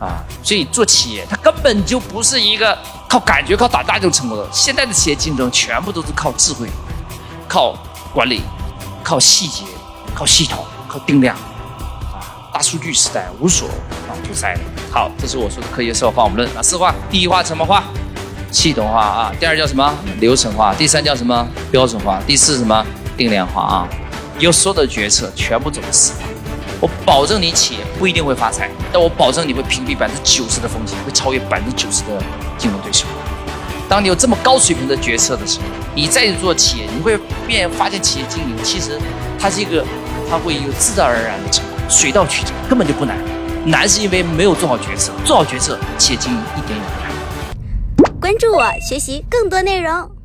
啊，所以做企业它根本就不是一个靠感觉、靠打大就成功的。现在的企业竞争全部都是靠智慧、靠管理、靠细节、靠系统、靠定量啊！大数据时代无所不在。好，这是我说的科学社会化我们论啊，四化：第一化什么化？系统化啊。第二叫什么？流程化。第三叫什么？标准化。第四什么？定量化啊。有所有的决策全部走的四。我保证你企业不一定会发财，但我保证你会屏蔽百分之九十的风险，会超越百分之九十的竞争对手。当你有这么高水平的决策的时候，你再去做企业，你会变发现企业经营其实它是一个，它会有自然而然的成功，水到渠成，根本就不难。难是因为没有做好决策，做好决策，企业经营一点也不难。关注我，学习更多内容。